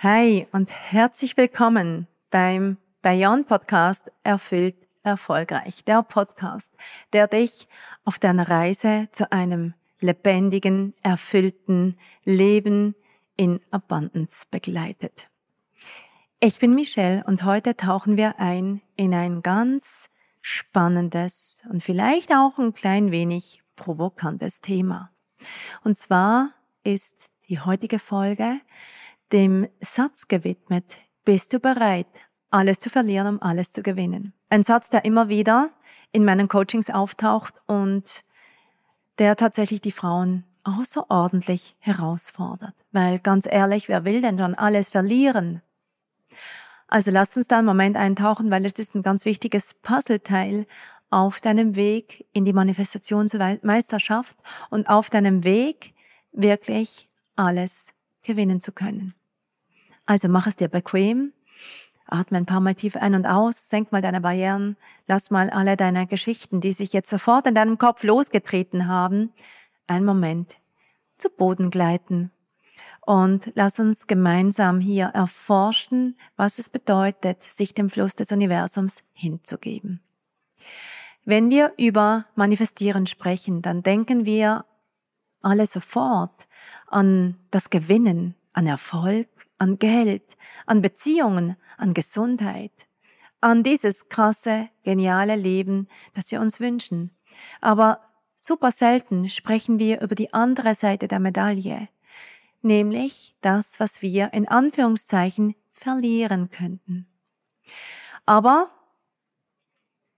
Hi und herzlich willkommen beim Beyond Podcast Erfüllt Erfolgreich. Der Podcast, der dich auf deiner Reise zu einem lebendigen, erfüllten Leben in Abundance begleitet. Ich bin Michelle und heute tauchen wir ein in ein ganz spannendes und vielleicht auch ein klein wenig provokantes Thema. Und zwar ist die heutige Folge dem Satz gewidmet, bist du bereit, alles zu verlieren, um alles zu gewinnen? Ein Satz, der immer wieder in meinen Coachings auftaucht und der tatsächlich die Frauen außerordentlich herausfordert. Weil ganz ehrlich, wer will denn dann alles verlieren? Also lasst uns da einen Moment eintauchen, weil es ist ein ganz wichtiges Puzzleteil auf deinem Weg in die Manifestationsmeisterschaft und auf deinem Weg wirklich alles gewinnen zu können. Also mach es dir bequem, atme ein paar Mal tief ein und aus, senk mal deine Barrieren, lass mal alle deine Geschichten, die sich jetzt sofort in deinem Kopf losgetreten haben, einen Moment zu Boden gleiten. Und lass uns gemeinsam hier erforschen, was es bedeutet, sich dem Fluss des Universums hinzugeben. Wenn wir über Manifestieren sprechen, dann denken wir alle sofort an das Gewinnen, an Erfolg, an Geld, an Beziehungen, an Gesundheit, an dieses krasse, geniale Leben, das wir uns wünschen. Aber super selten sprechen wir über die andere Seite der Medaille, nämlich das, was wir in Anführungszeichen verlieren könnten. Aber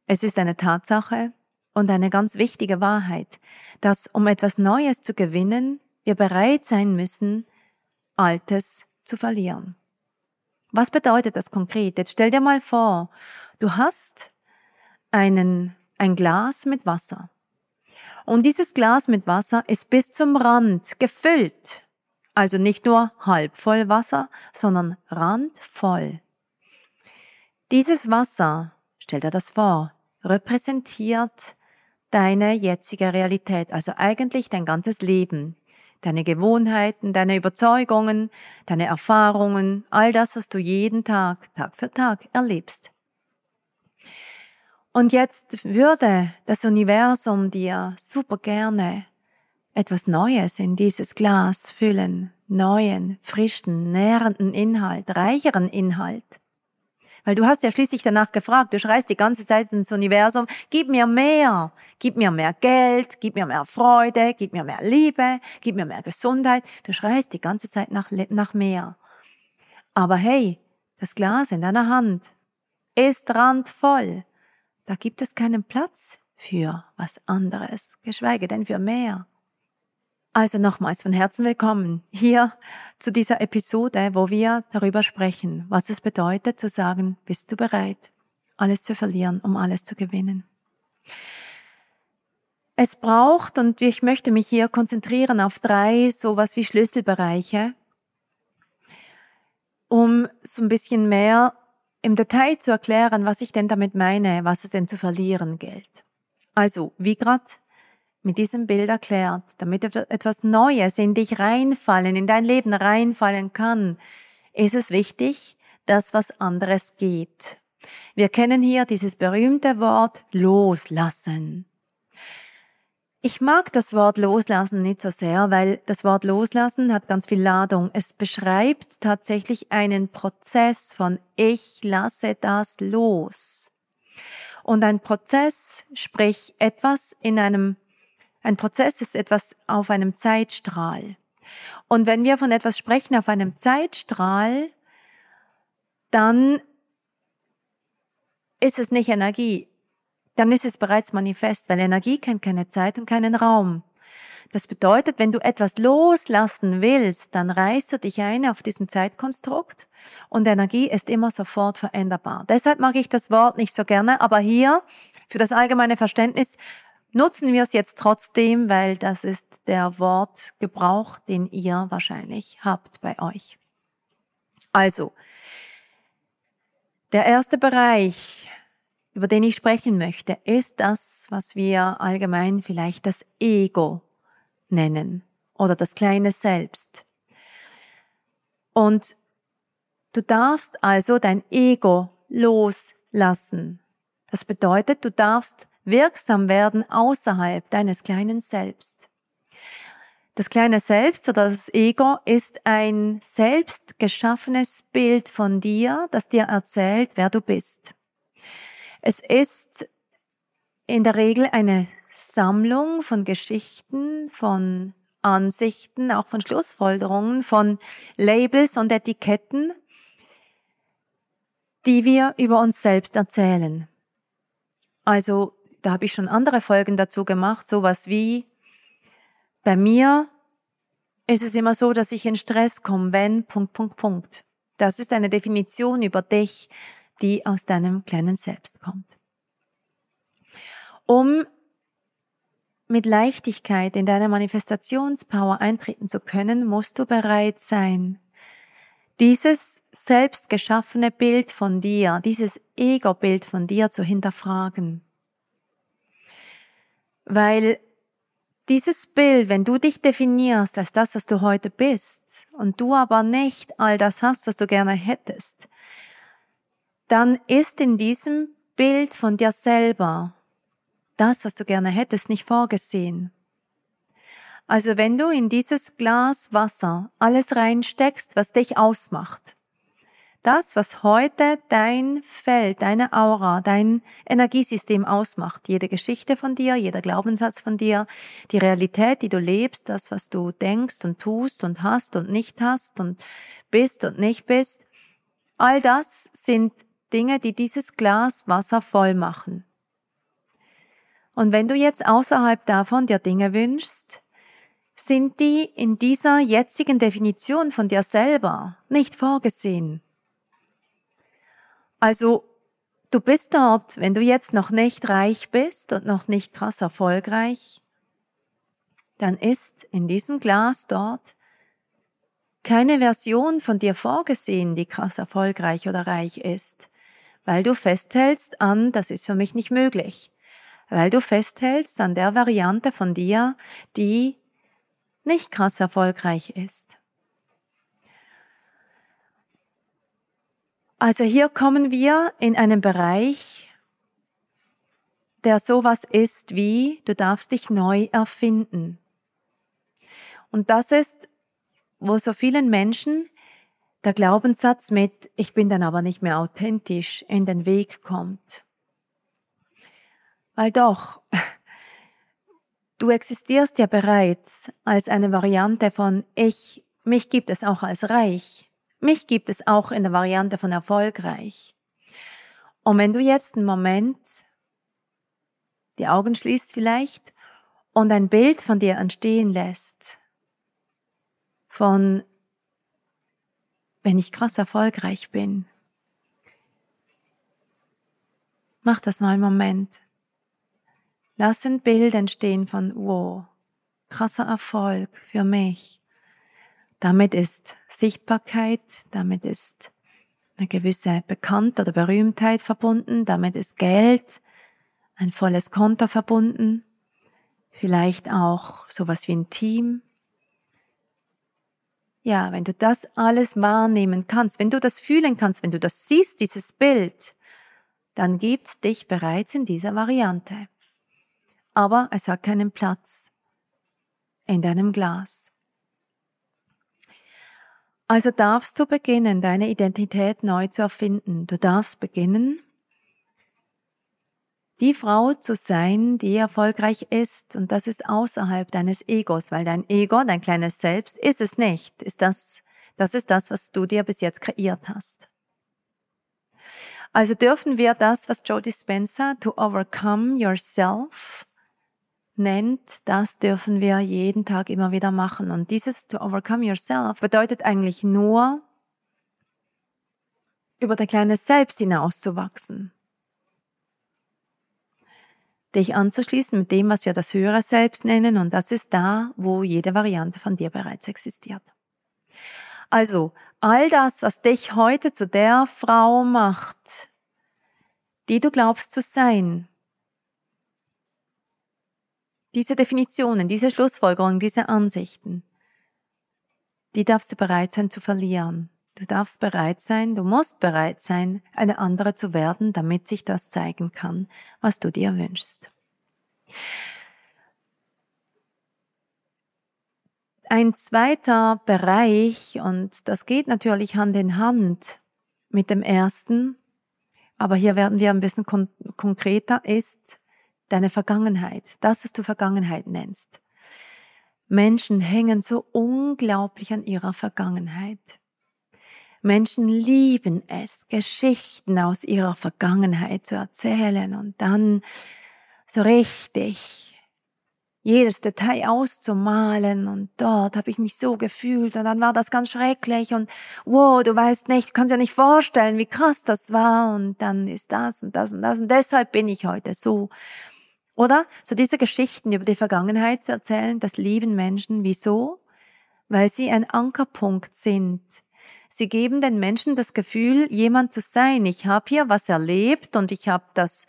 es ist eine Tatsache und eine ganz wichtige Wahrheit, dass um etwas Neues zu gewinnen, wir bereit sein müssen, Altes zu verlieren. Was bedeutet das konkret? Jetzt stell dir mal vor, du hast einen, ein Glas mit Wasser. Und dieses Glas mit Wasser ist bis zum Rand gefüllt. Also nicht nur halb voll Wasser, sondern randvoll. Dieses Wasser, stell dir das vor, repräsentiert deine jetzige Realität, also eigentlich dein ganzes Leben deine Gewohnheiten, deine Überzeugungen, deine Erfahrungen, all das, was du jeden Tag, Tag für Tag erlebst. Und jetzt würde das Universum dir super gerne etwas Neues in dieses Glas füllen, neuen, frischen, nährenden Inhalt, reicheren Inhalt. Weil du hast ja schließlich danach gefragt, du schreist die ganze Zeit ins Universum, gib mir mehr, gib mir mehr Geld, gib mir mehr Freude, gib mir mehr Liebe, gib mir mehr Gesundheit. Du schreist die ganze Zeit nach, nach mehr. Aber hey, das Glas in deiner Hand ist randvoll. Da gibt es keinen Platz für was anderes, geschweige denn für mehr. Also nochmals von Herzen willkommen hier zu dieser Episode, wo wir darüber sprechen, was es bedeutet zu sagen, bist du bereit, alles zu verlieren, um alles zu gewinnen. Es braucht, und ich möchte mich hier konzentrieren auf drei sowas wie Schlüsselbereiche, um so ein bisschen mehr im Detail zu erklären, was ich denn damit meine, was es denn zu verlieren gilt. Also, wie gerade mit diesem Bild erklärt, damit etwas Neues in dich reinfallen, in dein Leben reinfallen kann, ist es wichtig, dass was anderes geht. Wir kennen hier dieses berühmte Wort loslassen. ich mag das Wort loslassen nicht so sehr, weil das Wort loslassen hat ganz viel Ladung. Es beschreibt tatsächlich einen Prozess von ich lasse das los. Und ein Prozess, sprich etwas in einem, ein Prozess ist etwas auf einem Zeitstrahl. Und wenn wir von etwas sprechen auf einem Zeitstrahl, dann ist es nicht Energie, dann ist es bereits manifest, weil Energie kennt keine Zeit und keinen Raum. Das bedeutet, wenn du etwas loslassen willst, dann reißt du dich ein auf diesem Zeitkonstrukt und Energie ist immer sofort veränderbar. Deshalb mag ich das Wort nicht so gerne, aber hier für das allgemeine Verständnis nutzen wir es jetzt trotzdem, weil das ist der Wortgebrauch, den ihr wahrscheinlich habt bei euch. Also, der erste Bereich, über den ich sprechen möchte, ist das, was wir allgemein vielleicht das Ego nennen oder das kleine Selbst. Und du darfst also dein Ego loslassen. Das bedeutet, du darfst wirksam werden außerhalb deines kleinen Selbst. Das kleine Selbst oder das Ego ist ein selbst geschaffenes Bild von dir, das dir erzählt, wer du bist. Es ist in der Regel eine Sammlung von Geschichten, von Ansichten, auch von Schlussfolgerungen, von Labels und Etiketten, die wir über uns selbst erzählen. Also, da habe ich schon andere Folgen dazu gemacht, sowas wie bei mir ist es immer so, dass ich in Stress komme, wenn, Punkt, Punkt, Punkt. Das ist eine Definition über dich, die aus deinem kleinen Selbst kommt. Um mit Leichtigkeit in deine Manifestationspower eintreten zu können, musst du bereit sein, dieses selbst geschaffene Bild von dir, dieses Ego-Bild von dir zu hinterfragen. Weil dieses Bild, wenn du dich definierst als das, was du heute bist, und du aber nicht all das hast, was du gerne hättest, dann ist in diesem Bild von dir selber das, was du gerne hättest, nicht vorgesehen. Also wenn du in dieses Glas Wasser alles reinsteckst, was dich ausmacht, das, was heute dein Feld, deine Aura, dein Energiesystem ausmacht, jede Geschichte von dir, jeder Glaubenssatz von dir, die Realität, die du lebst, das, was du denkst und tust und hast und nicht hast und bist und nicht bist, all das sind Dinge, die dieses Glas Wasser voll machen. Und wenn du jetzt außerhalb davon dir Dinge wünschst, sind die in dieser jetzigen Definition von dir selber nicht vorgesehen. Also, du bist dort, wenn du jetzt noch nicht reich bist und noch nicht krass erfolgreich, dann ist in diesem Glas dort keine Version von dir vorgesehen, die krass erfolgreich oder reich ist, weil du festhältst an, das ist für mich nicht möglich, weil du festhältst an der Variante von dir, die nicht krass erfolgreich ist. Also hier kommen wir in einen Bereich, der sowas ist wie, du darfst dich neu erfinden. Und das ist, wo so vielen Menschen der Glaubenssatz mit, ich bin dann aber nicht mehr authentisch, in den Weg kommt. Weil doch, du existierst ja bereits als eine Variante von ich, mich gibt es auch als reich. Mich gibt es auch in der Variante von erfolgreich. Und wenn du jetzt einen Moment die Augen schließt vielleicht und ein Bild von dir entstehen lässt, von wenn ich krass erfolgreich bin, mach das mal einen Moment. Lass ein Bild entstehen von, wow, krasser Erfolg für mich. Damit ist Sichtbarkeit, damit ist eine gewisse Bekanntheit oder Berühmtheit verbunden, damit ist Geld, ein volles Konto verbunden, vielleicht auch sowas wie ein Team. Ja, wenn du das alles wahrnehmen kannst, wenn du das fühlen kannst, wenn du das siehst, dieses Bild, dann gibt's dich bereits in dieser Variante. aber es hat keinen Platz in deinem Glas. Also darfst du beginnen, deine Identität neu zu erfinden. Du darfst beginnen, die Frau zu sein, die erfolgreich ist. Und das ist außerhalb deines Egos, weil dein Ego, dein kleines Selbst, ist es nicht. Ist das, das ist das, was du dir bis jetzt kreiert hast. Also dürfen wir das, was Joe Dispenza to overcome yourself nennt, das dürfen wir jeden Tag immer wieder machen. Und dieses to overcome yourself bedeutet eigentlich nur, über dein kleines Selbst hinauszuwachsen. Dich anzuschließen mit dem, was wir das höhere Selbst nennen, und das ist da, wo jede Variante von dir bereits existiert. Also, all das, was dich heute zu der Frau macht, die du glaubst zu sein, diese Definitionen, diese Schlussfolgerungen, diese Ansichten, die darfst du bereit sein zu verlieren. Du darfst bereit sein, du musst bereit sein, eine andere zu werden, damit sich das zeigen kann, was du dir wünschst. Ein zweiter Bereich, und das geht natürlich Hand in Hand mit dem ersten, aber hier werden wir ein bisschen kon konkreter, ist deine Vergangenheit, das, was du Vergangenheit nennst. Menschen hängen so unglaublich an ihrer Vergangenheit. Menschen lieben es, Geschichten aus ihrer Vergangenheit zu erzählen und dann so richtig jedes Detail auszumalen und dort habe ich mich so gefühlt und dann war das ganz schrecklich und wow, du weißt nicht, du kannst ja nicht vorstellen, wie krass das war und dann ist das und das und das und deshalb bin ich heute so. Oder? So diese Geschichten über die Vergangenheit zu erzählen, das lieben Menschen. Wieso? Weil sie ein Ankerpunkt sind. Sie geben den Menschen das Gefühl, jemand zu sein. Ich habe hier was erlebt und ich habe das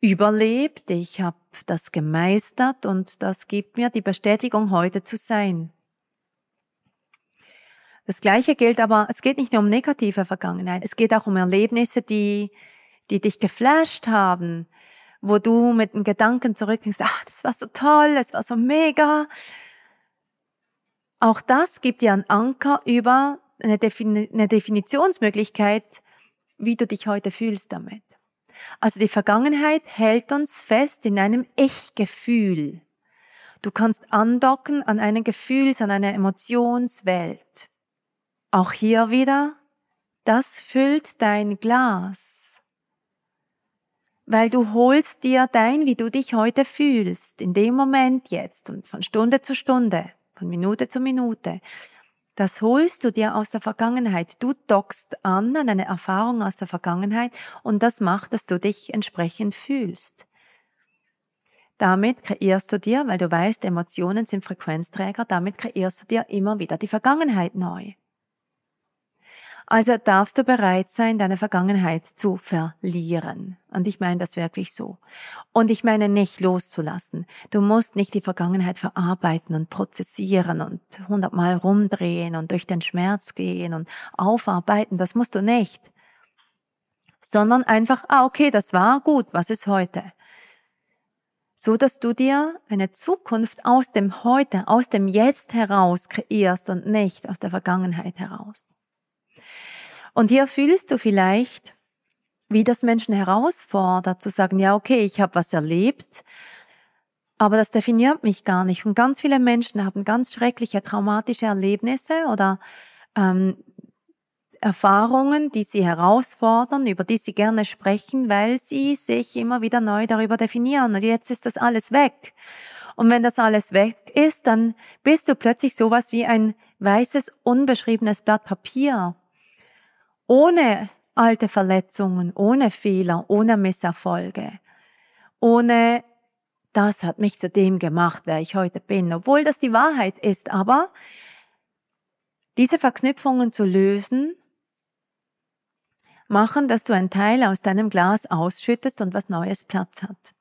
überlebt, ich habe das gemeistert und das gibt mir die Bestätigung, heute zu sein. Das Gleiche gilt aber, es geht nicht nur um negative Vergangenheit, es geht auch um Erlebnisse, die, die dich geflasht haben, wo du mit dem Gedanken zurückgehst, ach, das war so toll, es war so mega. Auch das gibt dir einen Anker über eine, Defin eine Definitionsmöglichkeit, wie du dich heute fühlst damit. Also die Vergangenheit hält uns fest in einem Ich-Gefühl. Du kannst andocken an einen Gefühls-, an eine Emotionswelt. Auch hier wieder, das füllt dein Glas weil du holst dir dein, wie du dich heute fühlst, in dem Moment jetzt und von Stunde zu Stunde, von Minute zu Minute. Das holst du dir aus der Vergangenheit. Du dockst an an eine Erfahrung aus der Vergangenheit und das macht, dass du dich entsprechend fühlst. Damit kreierst du dir, weil du weißt, Emotionen sind Frequenzträger, damit kreierst du dir immer wieder die Vergangenheit neu. Also darfst du bereit sein, deine Vergangenheit zu verlieren. Und ich meine das wirklich so. Und ich meine nicht loszulassen. Du musst nicht die Vergangenheit verarbeiten und prozessieren und hundertmal rumdrehen und durch den Schmerz gehen und aufarbeiten. Das musst du nicht. Sondern einfach, ah, okay, das war gut. Was ist heute? so dass du dir eine Zukunft aus dem Heute, aus dem Jetzt heraus kreierst und nicht aus der Vergangenheit heraus. Und hier fühlst du vielleicht, wie das Menschen herausfordert, zu sagen, ja, okay, ich habe was erlebt, aber das definiert mich gar nicht. Und ganz viele Menschen haben ganz schreckliche traumatische Erlebnisse oder ähm, Erfahrungen, die sie herausfordern, über die sie gerne sprechen, weil sie sich immer wieder neu darüber definieren. Und jetzt ist das alles weg. Und wenn das alles weg ist, dann bist du plötzlich sowas wie ein weißes, unbeschriebenes Blatt Papier ohne alte Verletzungen, ohne Fehler, ohne Misserfolge, ohne das hat mich zu dem gemacht, wer ich heute bin, obwohl das die Wahrheit ist, aber diese Verknüpfungen zu lösen, machen, dass du einen Teil aus deinem Glas ausschüttest und was Neues Platz hat.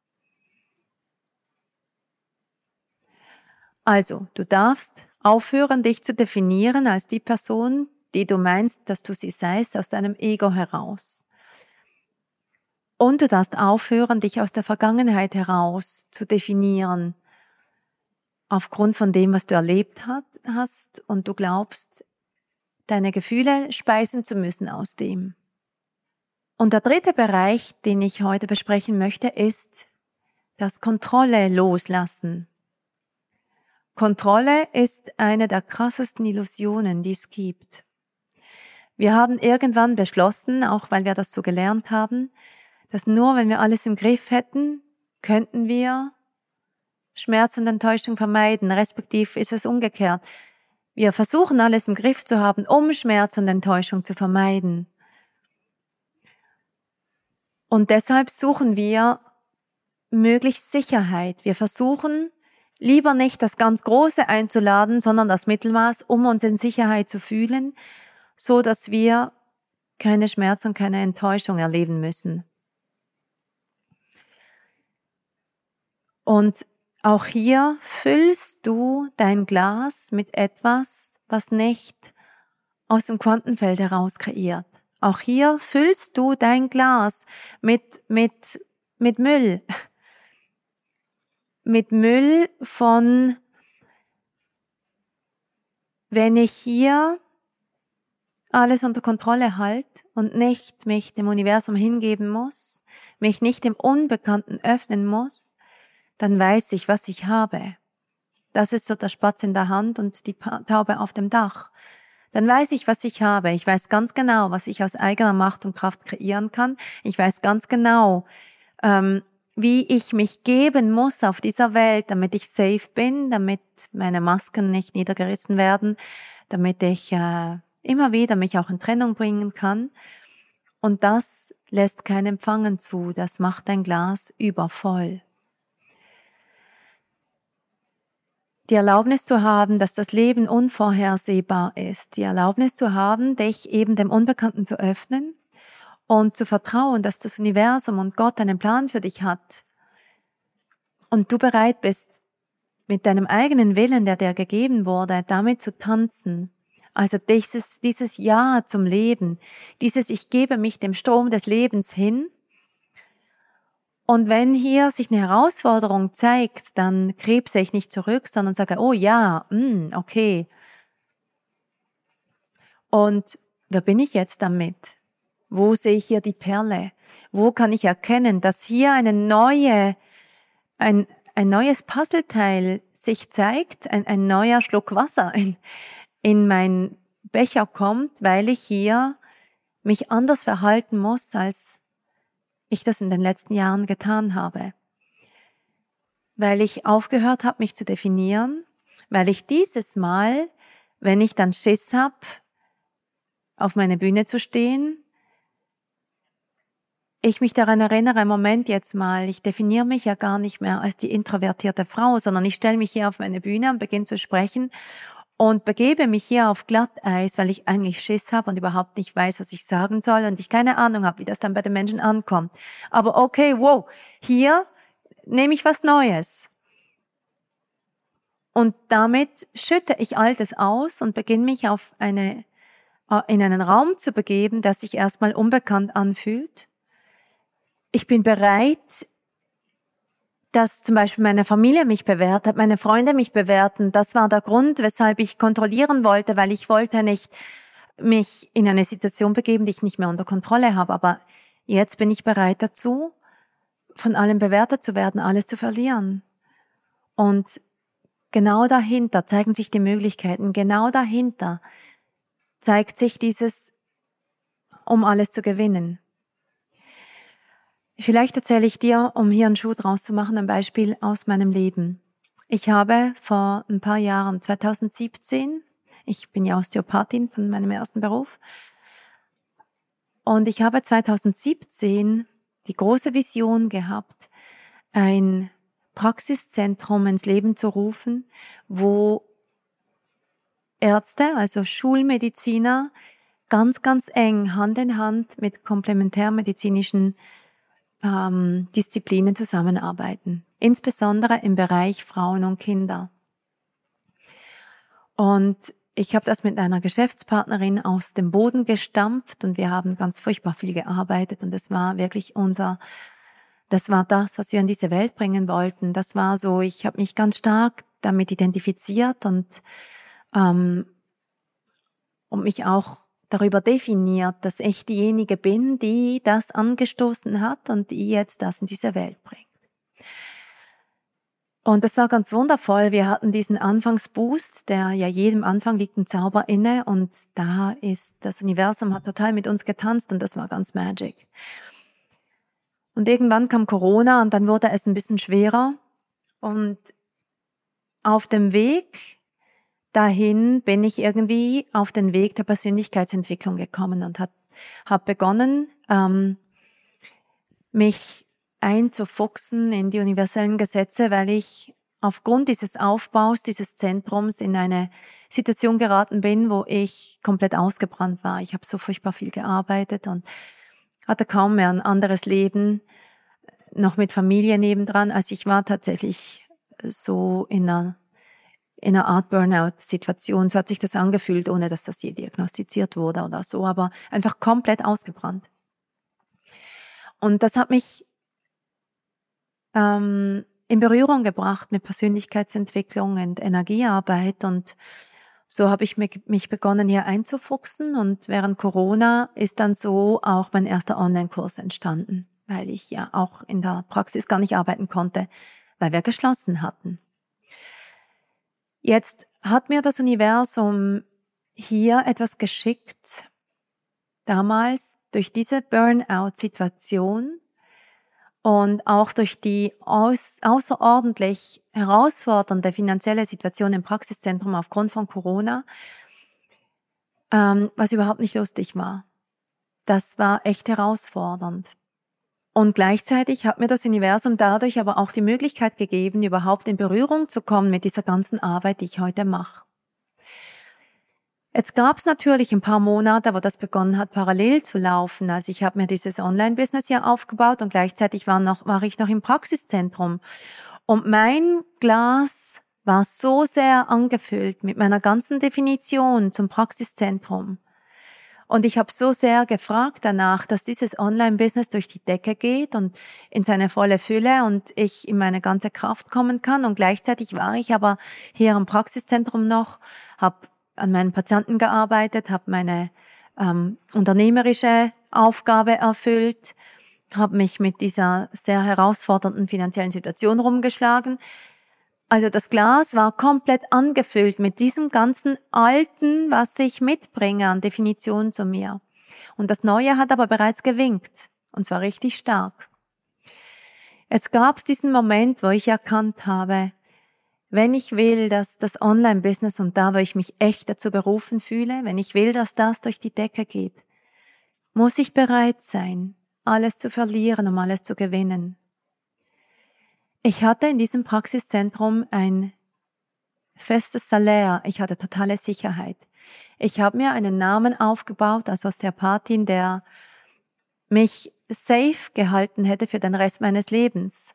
Also, du darfst aufhören, dich zu definieren als die Person, die du meinst, dass du sie seist, aus deinem Ego heraus. Und du darfst aufhören, dich aus der Vergangenheit heraus zu definieren, aufgrund von dem, was du erlebt hast und du glaubst, deine Gefühle speisen zu müssen aus dem. Und der dritte Bereich, den ich heute besprechen möchte, ist das Kontrolle loslassen. Kontrolle ist eine der krassesten Illusionen, die es gibt. Wir haben irgendwann beschlossen, auch weil wir das so gelernt haben, dass nur wenn wir alles im Griff hätten, könnten wir Schmerz und Enttäuschung vermeiden, respektiv ist es umgekehrt. Wir versuchen alles im Griff zu haben, um Schmerz und Enttäuschung zu vermeiden. Und deshalb suchen wir möglichst Sicherheit. Wir versuchen lieber nicht das ganz Große einzuladen, sondern das Mittelmaß, um uns in Sicherheit zu fühlen, so dass wir keine Schmerz und keine Enttäuschung erleben müssen. Und auch hier füllst du dein Glas mit etwas, was nicht aus dem Quantenfeld heraus kreiert. Auch hier füllst du dein Glas mit, mit, mit Müll. Mit Müll von, wenn ich hier alles unter Kontrolle halt und nicht mich dem Universum hingeben muss, mich nicht dem Unbekannten öffnen muss, dann weiß ich, was ich habe. Das ist so der Spatz in der Hand und die Taube auf dem Dach. Dann weiß ich, was ich habe. Ich weiß ganz genau, was ich aus eigener Macht und Kraft kreieren kann. Ich weiß ganz genau, ähm, wie ich mich geben muss auf dieser Welt, damit ich safe bin, damit meine Masken nicht niedergerissen werden, damit ich äh, immer wieder mich auch in Trennung bringen kann. Und das lässt kein Empfangen zu. Das macht ein Glas übervoll. die Erlaubnis zu haben, dass das Leben unvorhersehbar ist, die Erlaubnis zu haben, dich eben dem Unbekannten zu öffnen und zu vertrauen, dass das Universum und Gott einen Plan für dich hat und du bereit bist, mit deinem eigenen Willen, der dir gegeben wurde, damit zu tanzen. Also dieses, dieses Ja zum Leben, dieses Ich gebe mich dem Strom des Lebens hin und wenn hier sich eine Herausforderung zeigt, dann krebse ich nicht zurück, sondern sage, oh ja, mh, hm, okay. Und wer bin ich jetzt damit? Wo sehe ich hier die Perle? Wo kann ich erkennen, dass hier eine neue, ein, ein neues Puzzleteil sich zeigt, ein, ein neuer Schluck Wasser in, in mein Becher kommt, weil ich hier mich anders verhalten muss als ich das in den letzten Jahren getan habe. Weil ich aufgehört habe, mich zu definieren, weil ich dieses Mal, wenn ich dann Schiss habe, auf meine Bühne zu stehen, ich mich daran erinnere, Moment jetzt mal, ich definiere mich ja gar nicht mehr als die introvertierte Frau, sondern ich stelle mich hier auf meine Bühne und beginne zu sprechen und begebe mich hier auf Glatteis, weil ich eigentlich Schiss habe und überhaupt nicht weiß, was ich sagen soll und ich keine Ahnung habe, wie das dann bei den Menschen ankommt. Aber okay, wow, hier nehme ich was Neues. Und damit schütte ich Altes aus und beginne mich auf eine, äh, in einen Raum zu begeben, der sich erstmal unbekannt anfühlt. Ich bin bereit, dass zum Beispiel meine Familie mich bewertet, meine Freunde mich bewerten. Das war der Grund, weshalb ich kontrollieren wollte, weil ich wollte nicht mich in eine Situation begeben, die ich nicht mehr unter Kontrolle habe. Aber jetzt bin ich bereit dazu, von allem bewertet zu werden, alles zu verlieren. Und genau dahinter zeigen sich die Möglichkeiten, genau dahinter zeigt sich dieses, um alles zu gewinnen. Vielleicht erzähle ich dir, um hier einen Schuh draus zu machen, ein Beispiel aus meinem Leben. Ich habe vor ein paar Jahren, 2017, ich bin ja Osteopathin von meinem ersten Beruf, und ich habe 2017 die große Vision gehabt, ein Praxiszentrum ins Leben zu rufen, wo Ärzte, also Schulmediziner, ganz, ganz eng Hand in Hand mit komplementärmedizinischen ähm, Disziplinen zusammenarbeiten, insbesondere im Bereich Frauen und Kinder. Und ich habe das mit einer Geschäftspartnerin aus dem Boden gestampft und wir haben ganz furchtbar viel gearbeitet und es war wirklich unser, das war das, was wir in diese Welt bringen wollten. Das war so, ich habe mich ganz stark damit identifiziert und ähm, und mich auch darüber definiert, dass ich diejenige bin, die das angestoßen hat und die jetzt das in diese Welt bringt. Und das war ganz wundervoll. Wir hatten diesen Anfangsboost, der ja jedem Anfang liegt ein Zauber inne und da ist das Universum hat total mit uns getanzt und das war ganz magic. Und irgendwann kam Corona und dann wurde es ein bisschen schwerer und auf dem Weg dahin bin ich irgendwie auf den Weg der Persönlichkeitsentwicklung gekommen und habe begonnen, ähm, mich einzufuchsen in die universellen Gesetze, weil ich aufgrund dieses Aufbaus dieses Zentrums in eine Situation geraten bin, wo ich komplett ausgebrannt war. Ich habe so furchtbar viel gearbeitet und hatte kaum mehr ein anderes Leben, noch mit Familie nebendran. Also ich war tatsächlich so in einer, in einer Art Burnout-Situation. So hat sich das angefühlt, ohne dass das je diagnostiziert wurde oder so, aber einfach komplett ausgebrannt. Und das hat mich ähm, in Berührung gebracht mit Persönlichkeitsentwicklung und Energiearbeit und so habe ich mich begonnen hier einzufuchsen und während Corona ist dann so auch mein erster Online-Kurs entstanden, weil ich ja auch in der Praxis gar nicht arbeiten konnte, weil wir geschlossen hatten. Jetzt hat mir das Universum hier etwas geschickt, damals durch diese Burnout-Situation, und auch durch die aus, außerordentlich herausfordernde finanzielle Situation im Praxiszentrum aufgrund von Corona, ähm, was überhaupt nicht lustig war. Das war echt herausfordernd. Und gleichzeitig hat mir das Universum dadurch aber auch die Möglichkeit gegeben, überhaupt in Berührung zu kommen mit dieser ganzen Arbeit, die ich heute mache. Jetzt gab es natürlich ein paar Monate, wo das begonnen hat, parallel zu laufen. Also ich habe mir dieses Online-Business ja aufgebaut und gleichzeitig war, noch, war ich noch im Praxiszentrum. Und mein Glas war so sehr angefüllt mit meiner ganzen Definition zum Praxiszentrum. Und ich habe so sehr gefragt danach, dass dieses Online-Business durch die Decke geht und in seine volle Fülle und ich in meine ganze Kraft kommen kann. Und gleichzeitig war ich aber hier im Praxiszentrum noch, habe an meinen Patienten gearbeitet, habe meine ähm, unternehmerische Aufgabe erfüllt, habe mich mit dieser sehr herausfordernden finanziellen Situation rumgeschlagen. Also das Glas war komplett angefüllt mit diesem ganzen Alten, was ich mitbringe an Definition zu mir. Und das Neue hat aber bereits gewinkt, und zwar richtig stark. Jetzt gab es diesen Moment, wo ich erkannt habe, wenn ich will, dass das Online-Business und da, wo ich mich echt dazu berufen fühle, wenn ich will, dass das durch die Decke geht, muss ich bereit sein, alles zu verlieren, um alles zu gewinnen. Ich hatte in diesem Praxiszentrum ein festes Salär, ich hatte totale Sicherheit. Ich habe mir einen Namen aufgebaut als Osteopathin, der mich safe gehalten hätte für den Rest meines Lebens,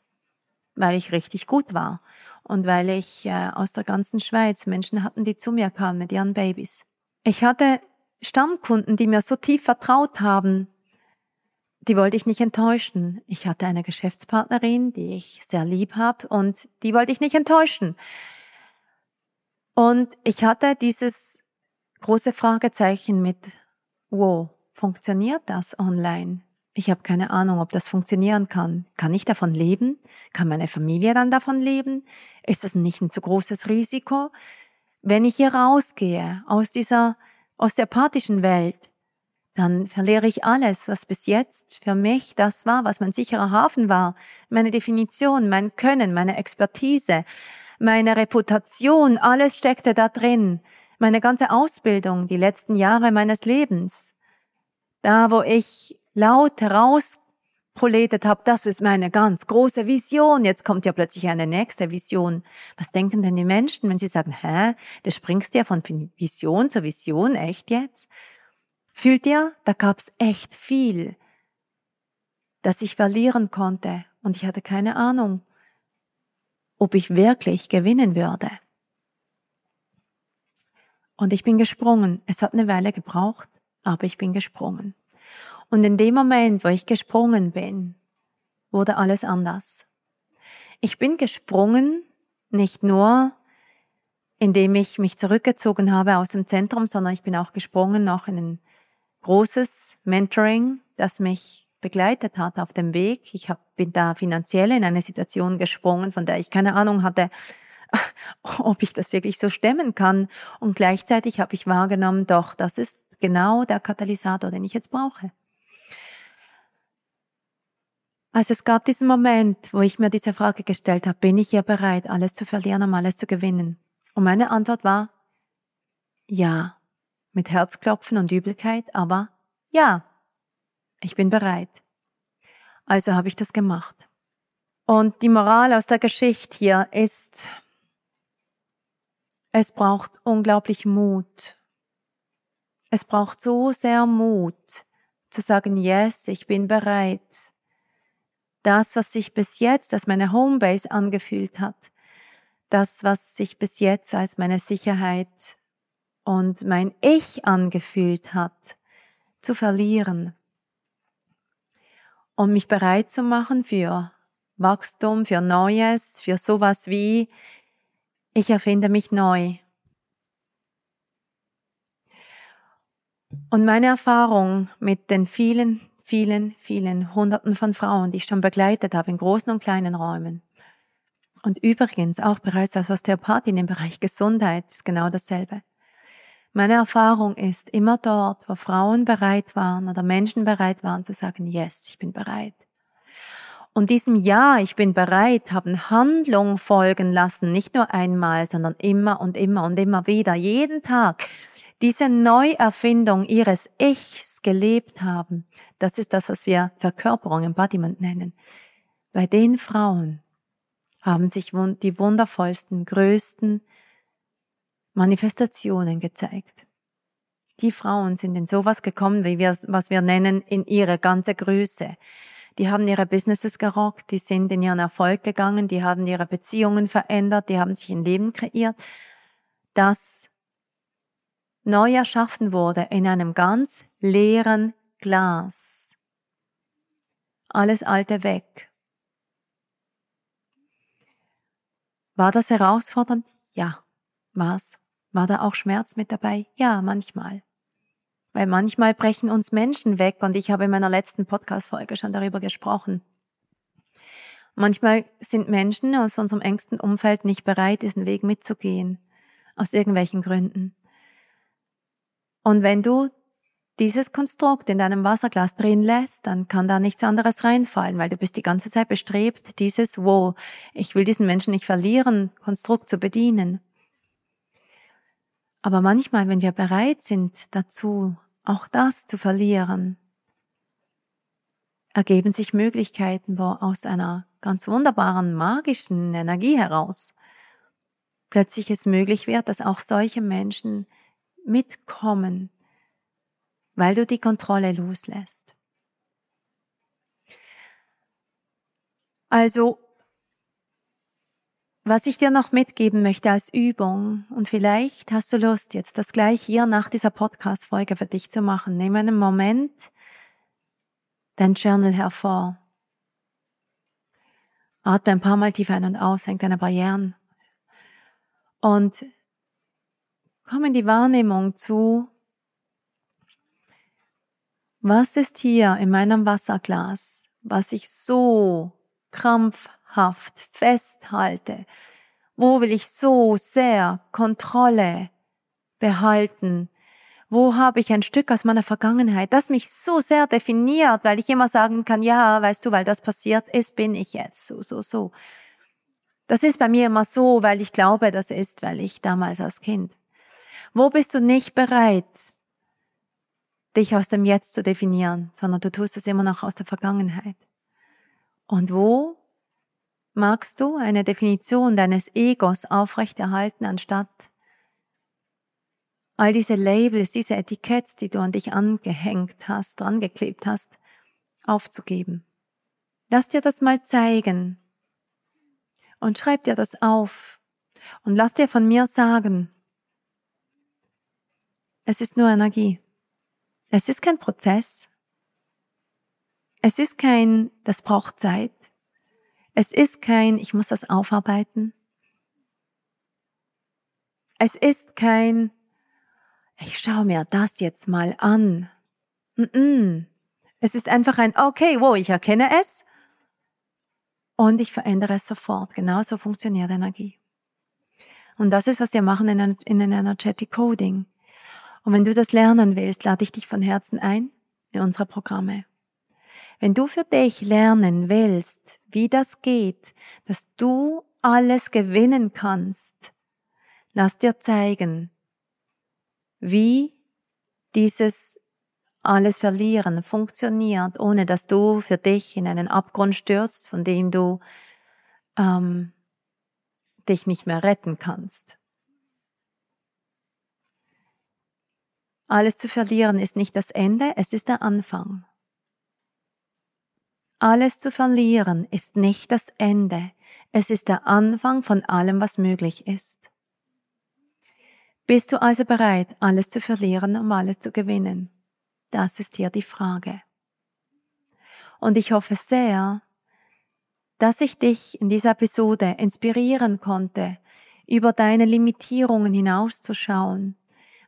weil ich richtig gut war und weil ich äh, aus der ganzen Schweiz Menschen hatten, die zu mir kamen mit ihren Babys. Ich hatte Stammkunden, die mir so tief vertraut haben, die wollte ich nicht enttäuschen. Ich hatte eine Geschäftspartnerin, die ich sehr lieb habe und die wollte ich nicht enttäuschen. Und ich hatte dieses große Fragezeichen mit, wow, funktioniert das online? Ich habe keine Ahnung, ob das funktionieren kann. Kann ich davon leben? Kann meine Familie dann davon leben? Ist das nicht ein zu großes Risiko? Wenn ich hier rausgehe aus dieser osteopathischen Welt, dann verliere ich alles, was bis jetzt für mich das war, was mein sicherer Hafen war. Meine Definition, mein Können, meine Expertise, meine Reputation, alles steckte da drin. Meine ganze Ausbildung, die letzten Jahre meines Lebens. Da, wo ich laut herausproletet habe, das ist meine ganz große Vision. Jetzt kommt ja plötzlich eine nächste Vision. Was denken denn die Menschen, wenn sie sagen, hä, du springst ja von Vision zu Vision, echt jetzt? Fühlt ihr, da gab's echt viel, das ich verlieren konnte und ich hatte keine Ahnung, ob ich wirklich gewinnen würde. Und ich bin gesprungen. Es hat eine Weile gebraucht, aber ich bin gesprungen. Und in dem Moment, wo ich gesprungen bin, wurde alles anders. Ich bin gesprungen, nicht nur indem ich mich zurückgezogen habe aus dem Zentrum, sondern ich bin auch gesprungen noch in ein großes Mentoring, das mich begleitet hat auf dem Weg. Ich hab, bin da finanziell in eine Situation gesprungen, von der ich keine Ahnung hatte, ob ich das wirklich so stemmen kann. Und gleichzeitig habe ich wahrgenommen, doch, das ist genau der Katalysator, den ich jetzt brauche. Also es gab diesen Moment, wo ich mir diese Frage gestellt habe, bin ich hier bereit, alles zu verlieren, um alles zu gewinnen? Und meine Antwort war, ja, mit Herzklopfen und Übelkeit, aber ja, ich bin bereit. Also habe ich das gemacht. Und die Moral aus der Geschichte hier ist, es braucht unglaublich Mut. Es braucht so sehr Mut zu sagen, yes, ich bin bereit. Das, was sich bis jetzt als meine Homebase angefühlt hat, das, was sich bis jetzt als meine Sicherheit und mein Ich angefühlt hat, zu verlieren. Und mich bereit zu machen für Wachstum, für Neues, für sowas wie, ich erfinde mich neu. Und meine Erfahrung mit den vielen, vielen, vielen Hunderten von Frauen, die ich schon begleitet habe, in großen und kleinen Räumen. Und übrigens auch bereits als Osteopathin im Bereich Gesundheit ist genau dasselbe. Meine Erfahrung ist immer dort, wo Frauen bereit waren oder Menschen bereit waren zu sagen, yes, ich bin bereit. Und diesem Ja, ich bin bereit, haben Handlung folgen lassen, nicht nur einmal, sondern immer und immer und immer wieder, jeden Tag. Diese Neuerfindung ihres Ichs gelebt haben, das ist das, was wir Verkörperung, Embodiment nennen. Bei den Frauen haben sich die wundervollsten, größten Manifestationen gezeigt. Die Frauen sind in sowas gekommen, wie wir, was wir nennen, in ihre ganze Größe. Die haben ihre Businesses gerockt, die sind in ihren Erfolg gegangen, die haben ihre Beziehungen verändert, die haben sich ein Leben kreiert, das neu erschaffen wurde in einem ganz leeren Glas. Alles Alte weg. War das herausfordernd? Ja. War's? War da auch Schmerz mit dabei? Ja, manchmal. Weil manchmal brechen uns Menschen weg und ich habe in meiner letzten Podcast-Folge schon darüber gesprochen. Manchmal sind Menschen aus unserem engsten Umfeld nicht bereit, diesen Weg mitzugehen. Aus irgendwelchen Gründen. Und wenn du dieses Konstrukt in deinem Wasserglas drin lässt, dann kann da nichts anderes reinfallen, weil du bist die ganze Zeit bestrebt, dieses Wo, ich will diesen Menschen nicht verlieren, Konstrukt zu bedienen. Aber manchmal, wenn wir bereit sind dazu, auch das zu verlieren, ergeben sich Möglichkeiten, wo aus einer ganz wunderbaren magischen Energie heraus plötzlich es möglich wird, dass auch solche Menschen mitkommen, weil du die Kontrolle loslässt. Also was ich dir noch mitgeben möchte als Übung, und vielleicht hast du Lust, jetzt das gleich hier nach dieser Podcast-Folge für dich zu machen, nimm einen Moment dein Journal hervor. Atme ein paar Mal tief ein und aus, senk deine Barrieren. Und komm in die Wahrnehmung zu, was ist hier in meinem Wasserglas, was ich so krampf haft festhalte? Wo will ich so sehr Kontrolle behalten? Wo habe ich ein Stück aus meiner Vergangenheit, das mich so sehr definiert, weil ich immer sagen kann, ja, weißt du, weil das passiert ist, bin ich jetzt so, so, so. Das ist bei mir immer so, weil ich glaube, das ist, weil ich damals als Kind. Wo bist du nicht bereit, dich aus dem Jetzt zu definieren, sondern du tust es immer noch aus der Vergangenheit? Und wo Magst du eine Definition deines Egos aufrechterhalten, anstatt all diese Labels, diese Etiketts, die du an dich angehängt hast, drangeklebt hast, aufzugeben? Lass dir das mal zeigen und schreib dir das auf und lass dir von mir sagen, Es ist nur Energie. Es ist kein Prozess. Es ist kein, das braucht Zeit. Es ist kein, ich muss das aufarbeiten. Es ist kein, ich schaue mir das jetzt mal an. Es ist einfach ein, okay, wo, ich erkenne es und ich verändere es sofort. Genauso funktioniert Energie. Und das ist, was wir machen in, in ein Energetic Coding. Und wenn du das lernen willst, lade ich dich von Herzen ein in unsere Programme. Wenn du für dich lernen willst, wie das geht, dass du alles gewinnen kannst, lass dir zeigen, wie dieses alles verlieren funktioniert, ohne dass du für dich in einen Abgrund stürzt, von dem du ähm, dich nicht mehr retten kannst. Alles zu verlieren ist nicht das Ende, es ist der Anfang. Alles zu verlieren ist nicht das Ende, es ist der Anfang von allem, was möglich ist. Bist du also bereit, alles zu verlieren, um alles zu gewinnen? Das ist hier die Frage. Und ich hoffe sehr, dass ich dich in dieser Episode inspirieren konnte, über deine Limitierungen hinauszuschauen,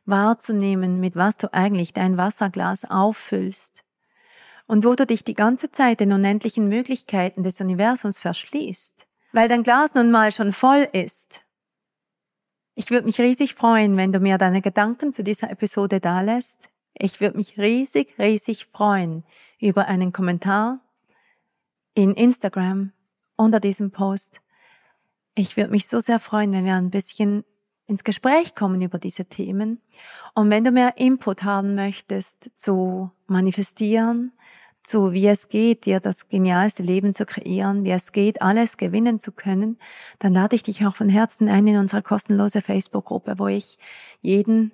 wahrzunehmen, mit was du eigentlich dein Wasserglas auffüllst und wo du dich die ganze Zeit den unendlichen Möglichkeiten des Universums verschließt, weil dein Glas nun mal schon voll ist. Ich würde mich riesig freuen, wenn du mir deine Gedanken zu dieser Episode dalässt. Ich würde mich riesig, riesig freuen über einen Kommentar in Instagram unter diesem Post. Ich würde mich so sehr freuen, wenn wir ein bisschen ins Gespräch kommen über diese Themen. Und wenn du mehr Input haben möchtest zu manifestieren, zu wie es geht, dir das genialste Leben zu kreieren, wie es geht, alles gewinnen zu können, dann lade ich dich auch von Herzen ein in unsere kostenlose Facebook-Gruppe, wo ich jeden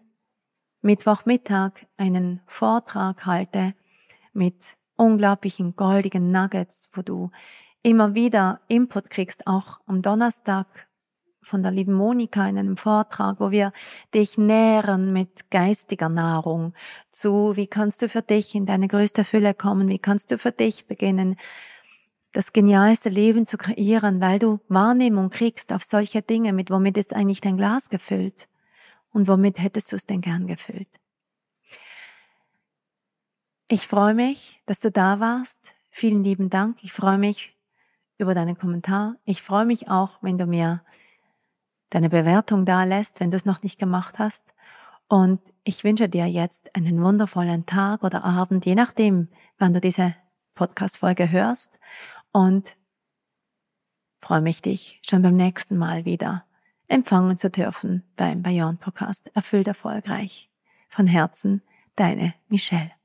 Mittwochmittag einen Vortrag halte mit unglaublichen goldigen Nuggets, wo du immer wieder Input kriegst, auch am Donnerstag von der lieben Monika in einem Vortrag, wo wir dich nähren mit geistiger Nahrung zu, wie kannst du für dich in deine größte Fülle kommen, wie kannst du für dich beginnen, das genialste Leben zu kreieren, weil du Wahrnehmung kriegst auf solche Dinge, mit womit ist eigentlich dein Glas gefüllt und womit hättest du es denn gern gefüllt. Ich freue mich, dass du da warst. Vielen lieben Dank. Ich freue mich über deinen Kommentar. Ich freue mich auch, wenn du mir deine Bewertung da lässt, wenn du es noch nicht gemacht hast. Und ich wünsche dir jetzt einen wundervollen Tag oder Abend, je nachdem, wann du diese Podcast-Folge hörst. Und freue mich, dich schon beim nächsten Mal wieder empfangen zu dürfen beim Beyond Podcast Erfüllt erfolgreich. Von Herzen, deine Michelle.